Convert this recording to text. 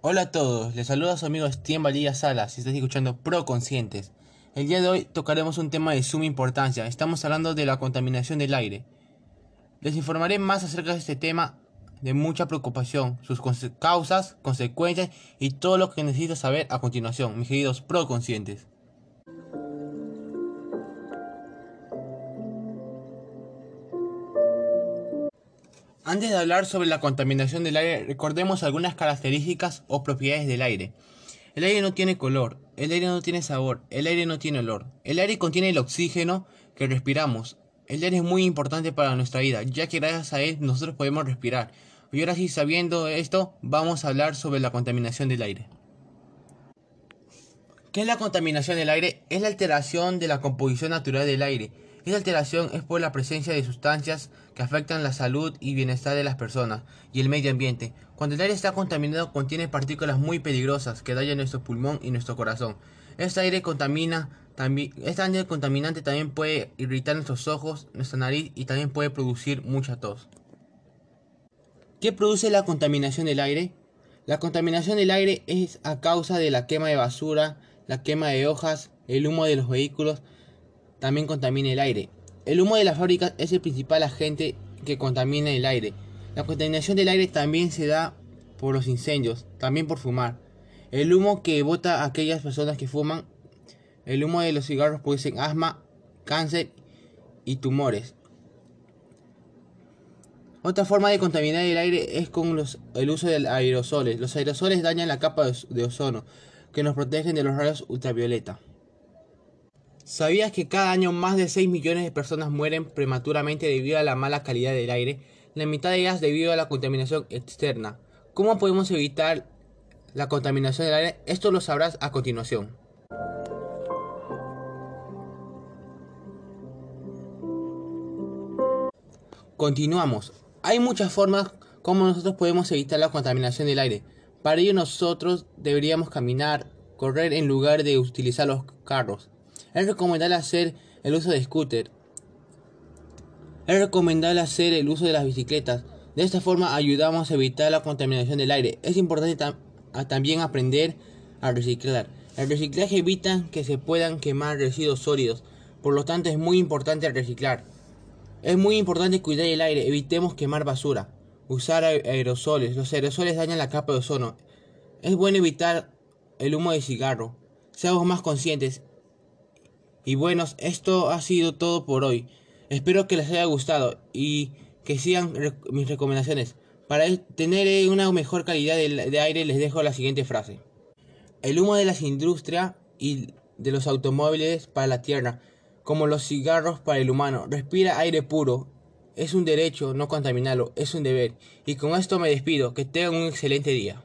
Hola a todos, les saluda su amigo Steven Valilla Salas y estás escuchando Pro Conscientes. El día de hoy tocaremos un tema de suma importancia, estamos hablando de la contaminación del aire. Les informaré más acerca de este tema de mucha preocupación, sus causas, consecuencias y todo lo que necesitas saber a continuación, mis queridos Pro Antes de hablar sobre la contaminación del aire, recordemos algunas características o propiedades del aire. El aire no tiene color, el aire no tiene sabor, el aire no tiene olor. El aire contiene el oxígeno que respiramos. El aire es muy importante para nuestra vida, ya que gracias a él nosotros podemos respirar. Y ahora sí, sabiendo esto, vamos a hablar sobre la contaminación del aire. ¿Qué es la contaminación del aire? Es la alteración de la composición natural del aire esta alteración es por la presencia de sustancias que afectan la salud y bienestar de las personas y el medio ambiente. Cuando el aire está contaminado contiene partículas muy peligrosas que dañan nuestro pulmón y nuestro corazón. Este aire contamina también, este aire contaminante también puede irritar nuestros ojos, nuestra nariz y también puede producir mucha tos. ¿Qué produce la contaminación del aire? La contaminación del aire es a causa de la quema de basura, la quema de hojas, el humo de los vehículos, también contamina el aire. El humo de las fábricas es el principal agente que contamina el aire. La contaminación del aire también se da por los incendios, también por fumar. El humo que bota aquellas personas que fuman, el humo de los cigarros produce asma, cáncer y tumores. Otra forma de contaminar el aire es con el uso de aerosoles. Los aerosoles dañan la capa de ozono, que nos protegen de los rayos ultravioleta. ¿Sabías que cada año más de 6 millones de personas mueren prematuramente debido a la mala calidad del aire? La mitad de ellas debido a la contaminación externa. ¿Cómo podemos evitar la contaminación del aire? Esto lo sabrás a continuación. Continuamos. Hay muchas formas como nosotros podemos evitar la contaminación del aire. Para ello nosotros deberíamos caminar, correr en lugar de utilizar los carros. Es recomendable hacer el uso de scooter. Es recomendable hacer el uso de las bicicletas. De esta forma ayudamos a evitar la contaminación del aire. Es importante también aprender a reciclar. El reciclaje evita que se puedan quemar residuos sólidos. Por lo tanto es muy importante reciclar. Es muy importante cuidar el aire. Evitemos quemar basura. Usar aerosoles. Los aerosoles dañan la capa de ozono. Es bueno evitar el humo de cigarro. Seamos más conscientes y bueno, esto ha sido todo por hoy. Espero que les haya gustado y que sigan mis recomendaciones. Para tener eh, una mejor calidad de, aire les dejo la siguiente frase. El humo de las industrias y de los automóviles para la tierra, como los cigarros para el humano. Respira aire puro. Es un derecho no contaminarlo, es un deber. Y con esto me despido. Que tengan un excelente día.